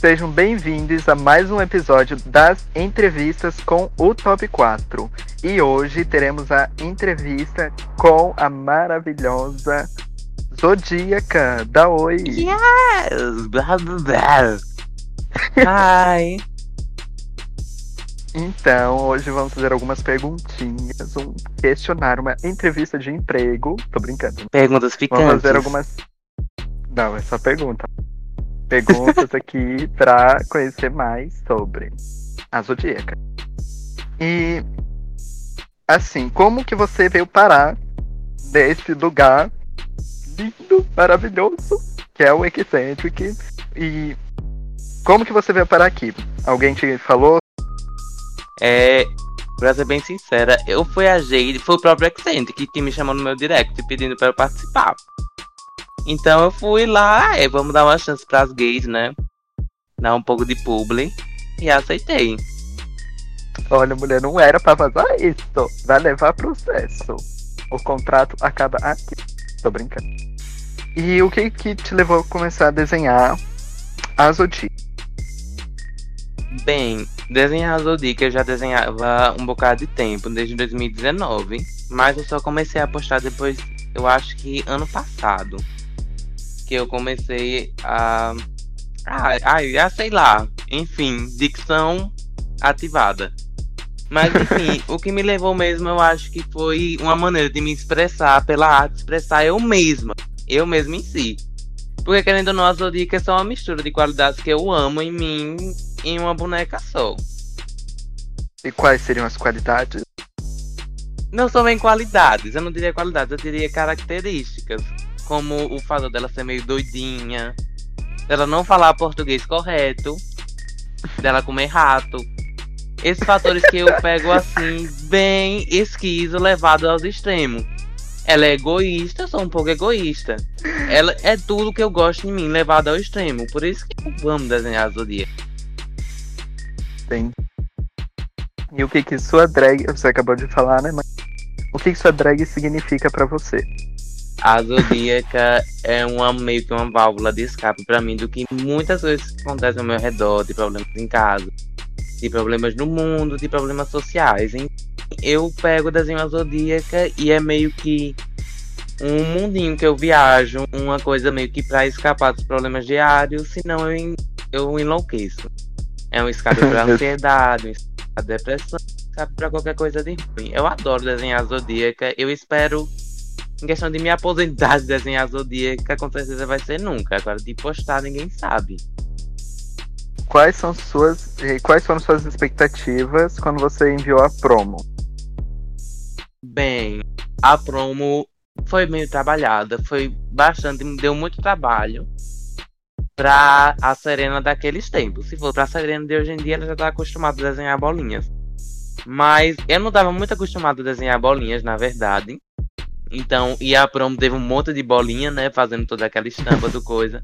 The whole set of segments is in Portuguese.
Sejam bem-vindos a mais um episódio das entrevistas com o Top 4. E hoje teremos a entrevista com a maravilhosa Zodíaca. Da Oi! Yes! Blá, blá, blá. Hi! Então, hoje vamos fazer algumas perguntinhas, um questionário, uma entrevista de emprego. Tô brincando. Perguntas picantes. Vamos fazer algumas. Não, é só pergunta. Perguntas aqui pra conhecer mais sobre a Zodíaca. E assim, como que você veio parar nesse lugar lindo, maravilhoso, que é o Eccentric? E como que você veio parar aqui? Alguém te falou? É, pra ser bem sincera, eu fui a Jade, foi o próprio Eccentric que me chamou no meu direct pedindo pra eu participar. Então eu fui lá, é, vamos dar uma chance pras gays, né? Dar um pouco de publi. E aceitei. Olha, mulher, não era pra vazar isso. Vai levar processo. O contrato acaba aqui. Tô brincando. E o que que te levou a começar a desenhar a Zodíaca? Bem, desenhar a Zodiac eu já desenhava um bocado de tempo, desde 2019. Mas eu só comecei a postar depois, eu acho que ano passado. Que eu comecei a. Ai, ai, ah, sei lá. Enfim, dicção ativada. Mas enfim, o que me levou mesmo, eu acho que foi uma maneira de me expressar pela arte, expressar eu mesma, eu mesma em si. Porque querendo ou não, a Zodiac é só uma mistura de qualidades que eu amo em mim em uma boneca só. E quais seriam as qualidades? Não são bem qualidades, eu não diria qualidades, eu diria características. Como o fato dela ser meio doidinha, dela não falar português correto, dela comer rato. Esses fatores que eu pego assim, bem esquiso, levado aos extremos. Ela é egoísta, sou um pouco egoísta. Ela é tudo que eu gosto em mim, levado ao extremo. Por isso que eu amo desenhar a Zodíaca. Sim. E o que que sua drag, você acabou de falar, né? O que que sua drag significa pra você? A Zodíaca é uma, meio que uma válvula de escape pra mim do que muitas coisas que acontecem ao meu redor, de problemas em casa, de problemas no mundo, de problemas sociais. Hein? Eu pego o desenho a Zodíaca e é meio que um mundinho que eu viajo, uma coisa meio que pra escapar dos problemas diários, senão eu, en- eu enlouqueço. É um escape pra ansiedade, um escape pra depressão, um escape pra qualquer coisa de ruim. Eu adoro desenhar a Zodíaca, eu espero, em questão de me aposentar de desenhar a Zodíaca, com certeza vai ser nunca. Agora de postar ninguém sabe. Quais são suas, quais foram suas expectativas quando você enviou a promo? Bem, a promo foi meio trabalhada, foi bastante, me deu muito trabalho pra a Serena daqueles tempos. Se for pra Serena de hoje em dia, ela já tá acostumada a desenhar bolinhas. Mas eu não tava muito acostumado a desenhar bolinhas, na verdade. Então, e a promo teve um monte de bolinha, né? Fazendo toda aquela estampa do coisa.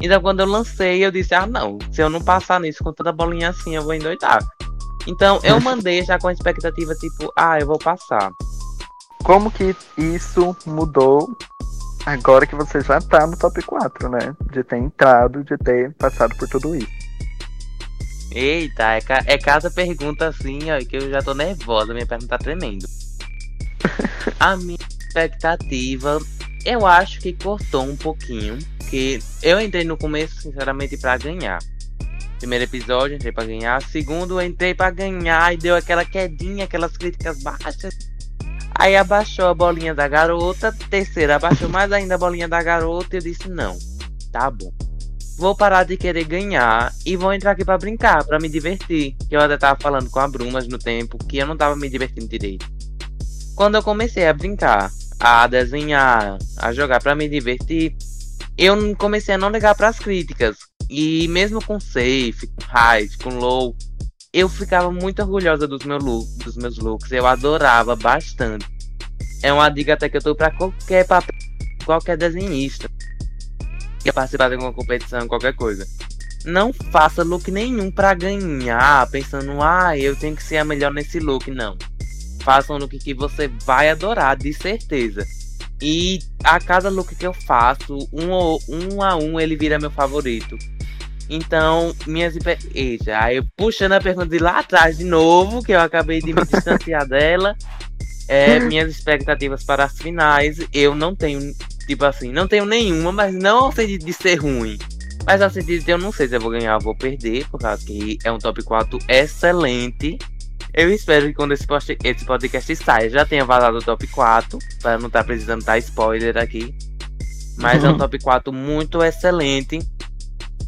Então, quando eu lancei, eu disse: Ah, não, se eu não passar nisso com toda bolinha assim, eu vou endoidar. Então, eu mandei já com a expectativa, tipo, ah, eu vou passar. Como que isso mudou agora que você já tá no top 4, né? De ter entrado, de ter passado por tudo isso. Eita, é, ca- é cada pergunta assim, ó, que eu já tô nervosa, minha perna tá tremendo. A minha expectativa, eu acho que cortou um pouquinho, porque eu entrei no começo, sinceramente, pra ganhar. Primeiro episódio, entrei pra ganhar. Segundo, entrei pra ganhar e deu aquela quedinha, aquelas críticas baixas. Aí abaixou a bolinha da garota. Terceiro, abaixou mais ainda a bolinha da garota. E eu disse: Não, tá bom. Vou parar de querer ganhar e vou entrar aqui pra brincar, pra me divertir. Que eu até tava falando com a Brumas no tempo que eu não tava me divertindo direito. Quando eu comecei a brincar, a desenhar, a jogar pra me divertir, eu comecei a não ligar pras críticas. E mesmo com safe, com high, com low, eu ficava muito orgulhosa dos, dos meus looks. Eu adorava bastante. É uma dica até que eu tô pra qualquer papel, qualquer desenhista. Quer participar de alguma competição, qualquer coisa. Não faça look nenhum pra ganhar, pensando, ah, eu tenho que ser a melhor nesse look. Não. Faça um look que você vai adorar, de certeza. E a cada look que eu faço, um, um a um, ele vira meu favorito. Então, minhas Eita, aí eu puxando a pergunta de lá atrás de novo, que eu acabei de me distanciar dela. É, minhas expectativas para as finais, eu não tenho, tipo assim, não tenho nenhuma, mas não ao sentido de ser ruim. Mas ao sentido de eu não sei se eu vou ganhar ou vou perder, por causa que é um top 4 excelente. Eu espero que quando esse, post, esse podcast saia, já tenha vazado o top 4, para não estar tá precisando dar spoiler aqui. Mas uhum. é um top 4 muito excelente.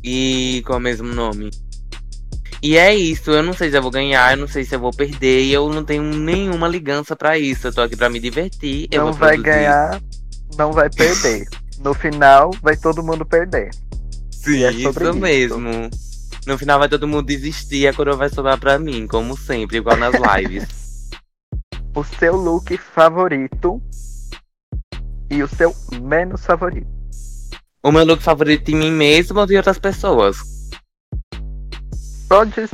E com o mesmo nome. E é isso, eu não sei se eu vou ganhar, eu não sei se eu vou perder, e eu não tenho nenhuma ligança para isso. Eu tô aqui para me divertir. Não vai produzir. ganhar, não vai perder. No final, vai todo mundo perder. Sim, é isso, isso mesmo. No final vai todo mundo desistir e a coroa vai sobrar pra mim, como sempre, igual nas lives. o seu look favorito e o seu menos favorito. O meu look favorito de mim mesmo ou de outras pessoas? Pode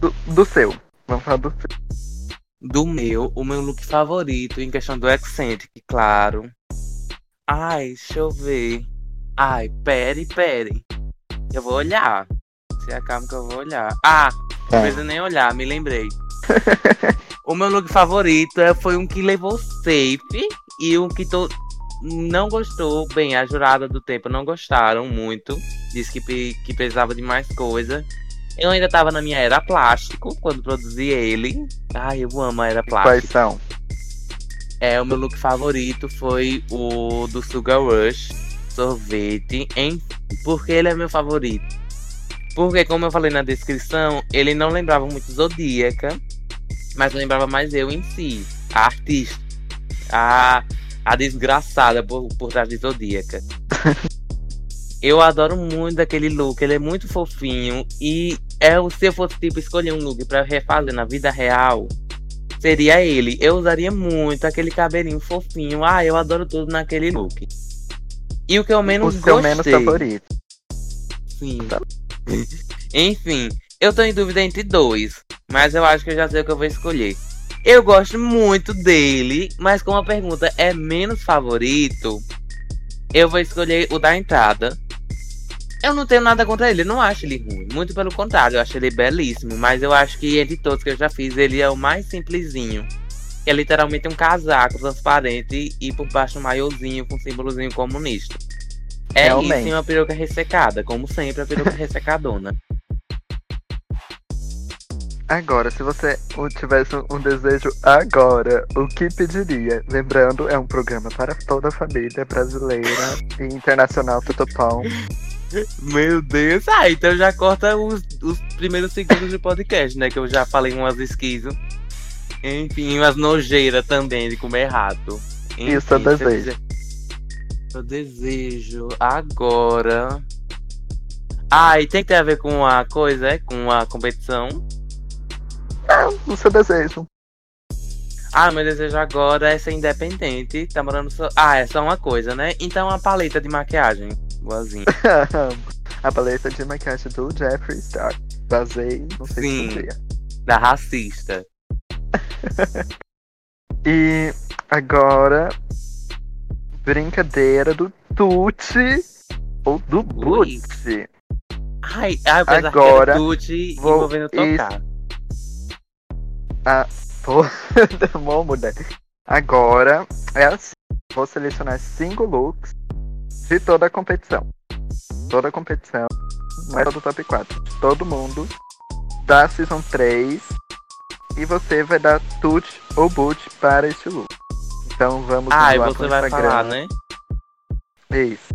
do, do seu. Vamos falar do seu. Do meu, o meu look favorito em questão do Eccentric, claro. Ai, deixa eu ver. Ai, pere, pere. Eu vou olhar. Se acalma que eu vou olhar. Ah, não é. precisa nem olhar, me lembrei. o meu look favorito é, foi um que levou safe e um que to... não gostou. Bem, a jurada do tempo não gostaram muito. Disse que, que precisava de mais coisa. Eu ainda tava na minha era plástico quando produzi ele. Ai, eu amo a era plástico. Quais são? É, o meu look favorito foi o do Sugar Rush sorvete, em porque ele é meu favorito. Porque, como eu falei na descrição, ele não lembrava muito Zodíaca, mas lembrava mais eu em si, a artista, a, a desgraçada por, por trás de Zodíaca. eu adoro muito aquele look, ele é muito fofinho e é se eu fosse tipo escolher um look para refazer na vida real, seria ele. Eu usaria muito aquele cabelinho fofinho. Ah, eu adoro tudo naquele look. E o que eu menos o seu gostei. menos favorito. Sim. Tá. Enfim, eu tô em dúvida entre dois, mas eu acho que eu já sei o que eu vou escolher. Eu gosto muito dele, mas como a pergunta é menos favorito, eu vou escolher o da entrada. Eu não tenho nada contra ele, não acho ele ruim. Muito pelo contrário, eu acho ele belíssimo. Mas eu acho que entre todos que eu já fiz, ele é o mais simplesinho é literalmente um casaco transparente e por baixo um maiozinho com símbolozinho comunista. É Realmente. isso uma peruca ressecada, como sempre a peruca ressecadona. Agora, se você tivesse um desejo agora, o que pediria? Lembrando, é um programa para toda a família brasileira e internacional Tutupão. Meu Deus! Ah, então já corta os, os primeiros segundos de podcast, né? Que eu já falei umas esquisas. Enfim, umas nojeiras também de comer rato. Enfim, Isso eu desejo. Eu desejo agora. Ah, e tem que ter a ver com a coisa, é? Com a competição? Não, o seu desejo. Ah, meu desejo agora é ser independente. Tá morando só. Ah, é só uma coisa, né? Então a paleta de maquiagem. Boazinha. a paleta de maquiagem do Jeffree Star. Basei, não sei Sim, se Da racista. e agora, brincadeira do Tuti ou do Butch. Ai, ai agora Tuti vou envolvendo tocar. Ah, pô, vamos mudar. Agora é assim. Vou selecionar cinco looks de toda a competição. Toda a competição. Não é do top 4. Todo mundo da Season 3 e você vai dar tut ou boot para este look. Então vamos ah, e você vai Instagram. falar, né? Isso.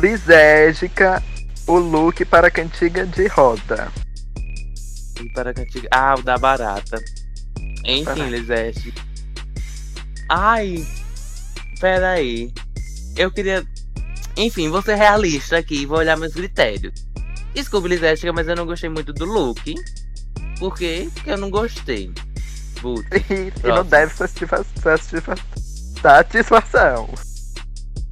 Lisérgica, o look para a cantiga de roda. Para a cantiga. Ah, o da barata. Enfim, Lisérgica. Ai, peraí. Eu queria. Enfim, vou ser realista aqui e vou olhar meus critérios. Desculpe, Lisérgica, mas eu não gostei muito do look. Por quê? Porque eu não gostei. E, e não deve satisfação.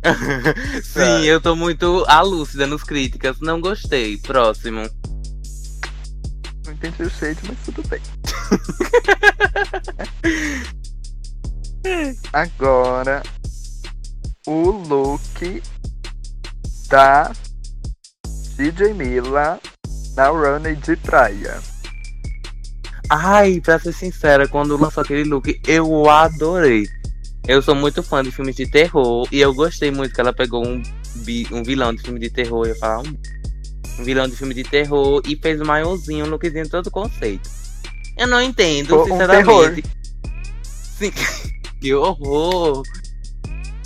Sim, eu tô muito alúcida nos críticas. Não gostei. Próximo. Não entendi o shade, mas tudo bem. Agora, o look da DJ Mila na runway de praia. Ai, pra ser sincera, quando lançou aquele look, eu adorei. Eu sou muito fã de filmes de terror e eu gostei muito que ela pegou um, um vilão de filme de terror. Eu ia falar um, um vilão de filme de terror e fez um maiorzinho, um lookzinho todo conceito. Eu não entendo, Um sinceramente. Sim, que horror!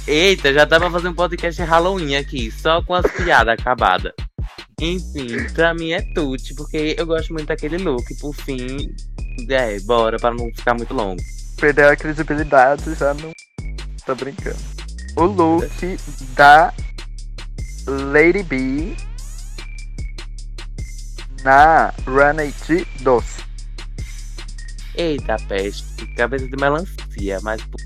Eita, já dá pra fazer um podcast Halloween aqui, só com as piadas acabadas. Enfim, pra mim é tute, porque eu gosto muito daquele look. Por fim, é, bora, para não ficar muito longo. Perdeu a credibilidade, já não. Tô brincando. O look da Lady B na runway de doce. Eita, peste, cabeça de melancia, mas. pô,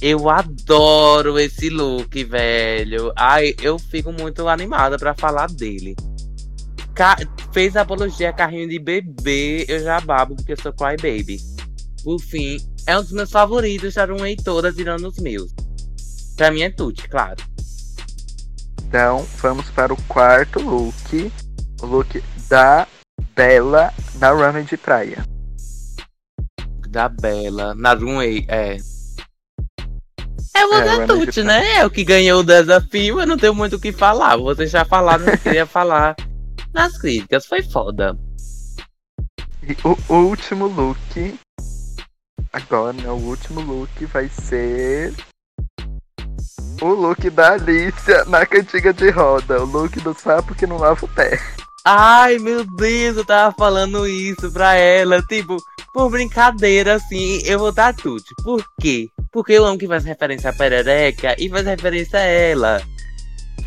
Eu adoro esse look, velho. Ai, eu fico muito animada pra falar dele. Ca- Fez apologia a carrinho de bebê, eu já babo porque eu sou cry baby. Por fim, é um dos meus favoritos, já um toda tirando os meus. Pra mim é tudo, claro. Então, vamos para o quarto look. O look da Bella na runway de praia. Da Bela, na Runway, é. É o É, Tuti, de né? É o que ganhou o desafio, eu não tenho muito o que falar. Vocês já falaram, eu queria falar nas críticas, foi foda. E o último look. Agora, né? O último look vai ser. O look da Alicia na cantiga de roda. O look do sapo que não lava o pé. Ai, meu Deus, eu tava falando isso pra ela. Tipo, por brincadeira, assim, eu vou dar tudo. Por quê? Porque eu amo que faz referência a perereca e faz referência a ela.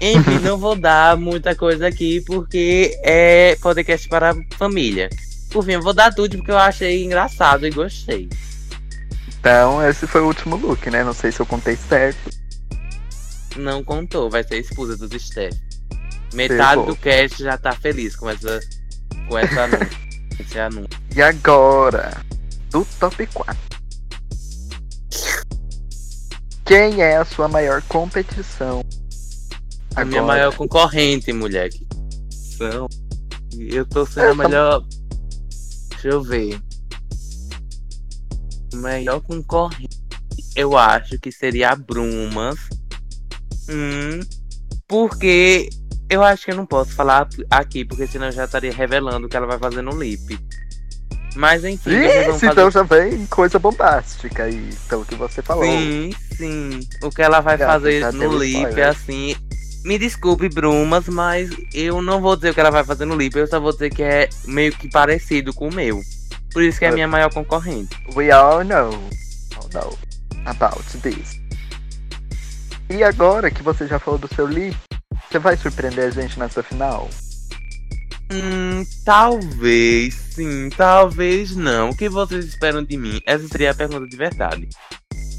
Enfim, não vou dar muita coisa aqui porque é podcast para família. Por fim, eu vou dar tudo porque eu achei engraçado e gostei. Então, esse foi o último look, né? Não sei se eu contei certo. Não contou, vai ser a esposa dos Steph. Metade do cast já tá feliz com essa. com essa anúncio. esse anúncio. E agora, do top 4. Quem é a sua maior competição? A minha maior concorrente, mulher. que São. Eu tô sendo a Eu tam- melhor. Deixa eu ver. Maior concorrente. Eu acho que seria a Brumas. Hum, porque eu acho que eu não posso falar aqui, porque senão eu já estaria revelando o que ela vai fazer no lip. Mas enfim, Isso, então já vem coisa bombástica aí, pelo que você falou. Sim, sim. O que ela vai fazer no lip, spoiler. assim. Me desculpe, Brumas, mas eu não vou dizer o que ela vai fazer no lip, eu só vou dizer que é meio que parecido com o meu. Por isso que é a minha maior concorrente. We all know, all know about this. E agora que você já falou do seu lip, você vai surpreender a gente nessa final? Hum, talvez sim, talvez não. O que vocês esperam de mim? Essa seria a pergunta de verdade.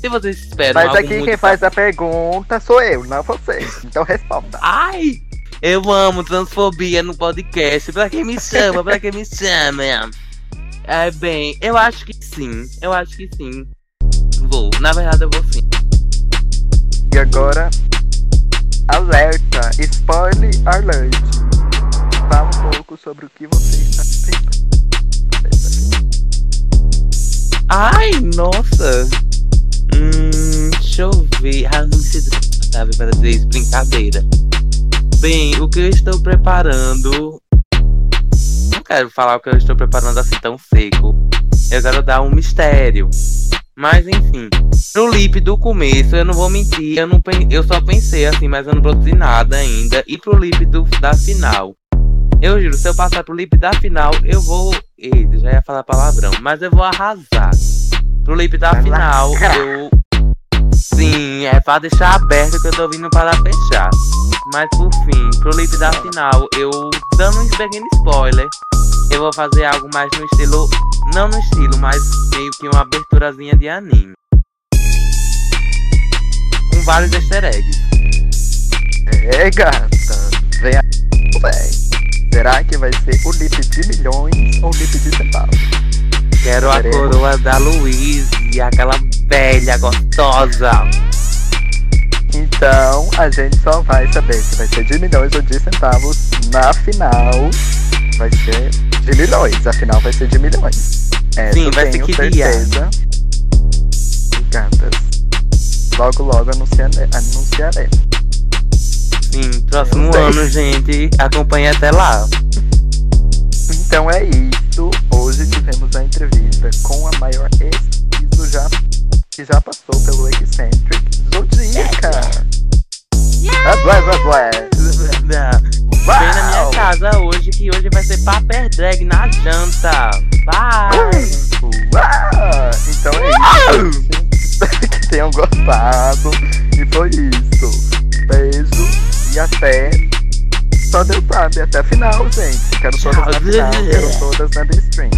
Se vocês esperam Mas aqui quem faz a pergunta sou eu, não você. Então responda. Ai! Eu amo transfobia no podcast. Pra quem me chama, pra quem me chama. É bem, eu acho que sim. Eu acho que sim. Vou. Na verdade, eu vou sim. E agora, alerta, spoiler alert. Fala um pouco sobre o que você está pensando. Ai, nossa! Hum, deixa eu ver. Ah, não sinto confortável para dizer. Brincadeira. Bem, o que eu estou preparando. Não quero falar o que eu estou preparando assim tão seco. Eu quero dar um mistério. Mas enfim, pro lip do começo, eu não vou mentir, eu, não, eu só pensei assim, mas eu não produzi nada ainda. E pro lip da final, eu juro, se eu passar pro lip da final, eu vou. Eita, já ia falar palavrão, mas eu vou arrasar. Pro lip da Vai final, lacrar. eu. Sim, é pra deixar aberto que eu tô vindo para fechar. Mas por fim, pro lip da final, eu dando um pequeno spoiler, eu vou fazer algo mais no estilo. Não no estilo, mas meio que uma aberturazinha de anime. Com vários easter eggs. É, gata, vem aí, véi. Será que vai ser o lip de milhões ou o lip de centavos? Quero a Veremos. coroa da Louise, aquela velha gostosa. Então a gente só vai saber se vai ser de milhões ou de centavos na final. Vai ser de milhões, a final vai ser de milhões. Essa Sim, vai ser tenho que dia? certeza. Gatas. Logo, logo anunciare- anunciaremos. Sim, próximo Eu sei. ano, gente. Acompanhe até lá. Então é isso. Hoje tivemos a entrevista com a maior ex já que já passou pelo Eccentric Zodíaca. Ah, blá, blá, blá. Vem na minha casa hoje, que hoje vai ser paper drag na janta. Bye! Uau! Então é isso. Espero que tenham gostado. E foi isso. Beijo e até. Só Deus sabe, até a final, gente. Quero todas na final, quero todas na The Stream.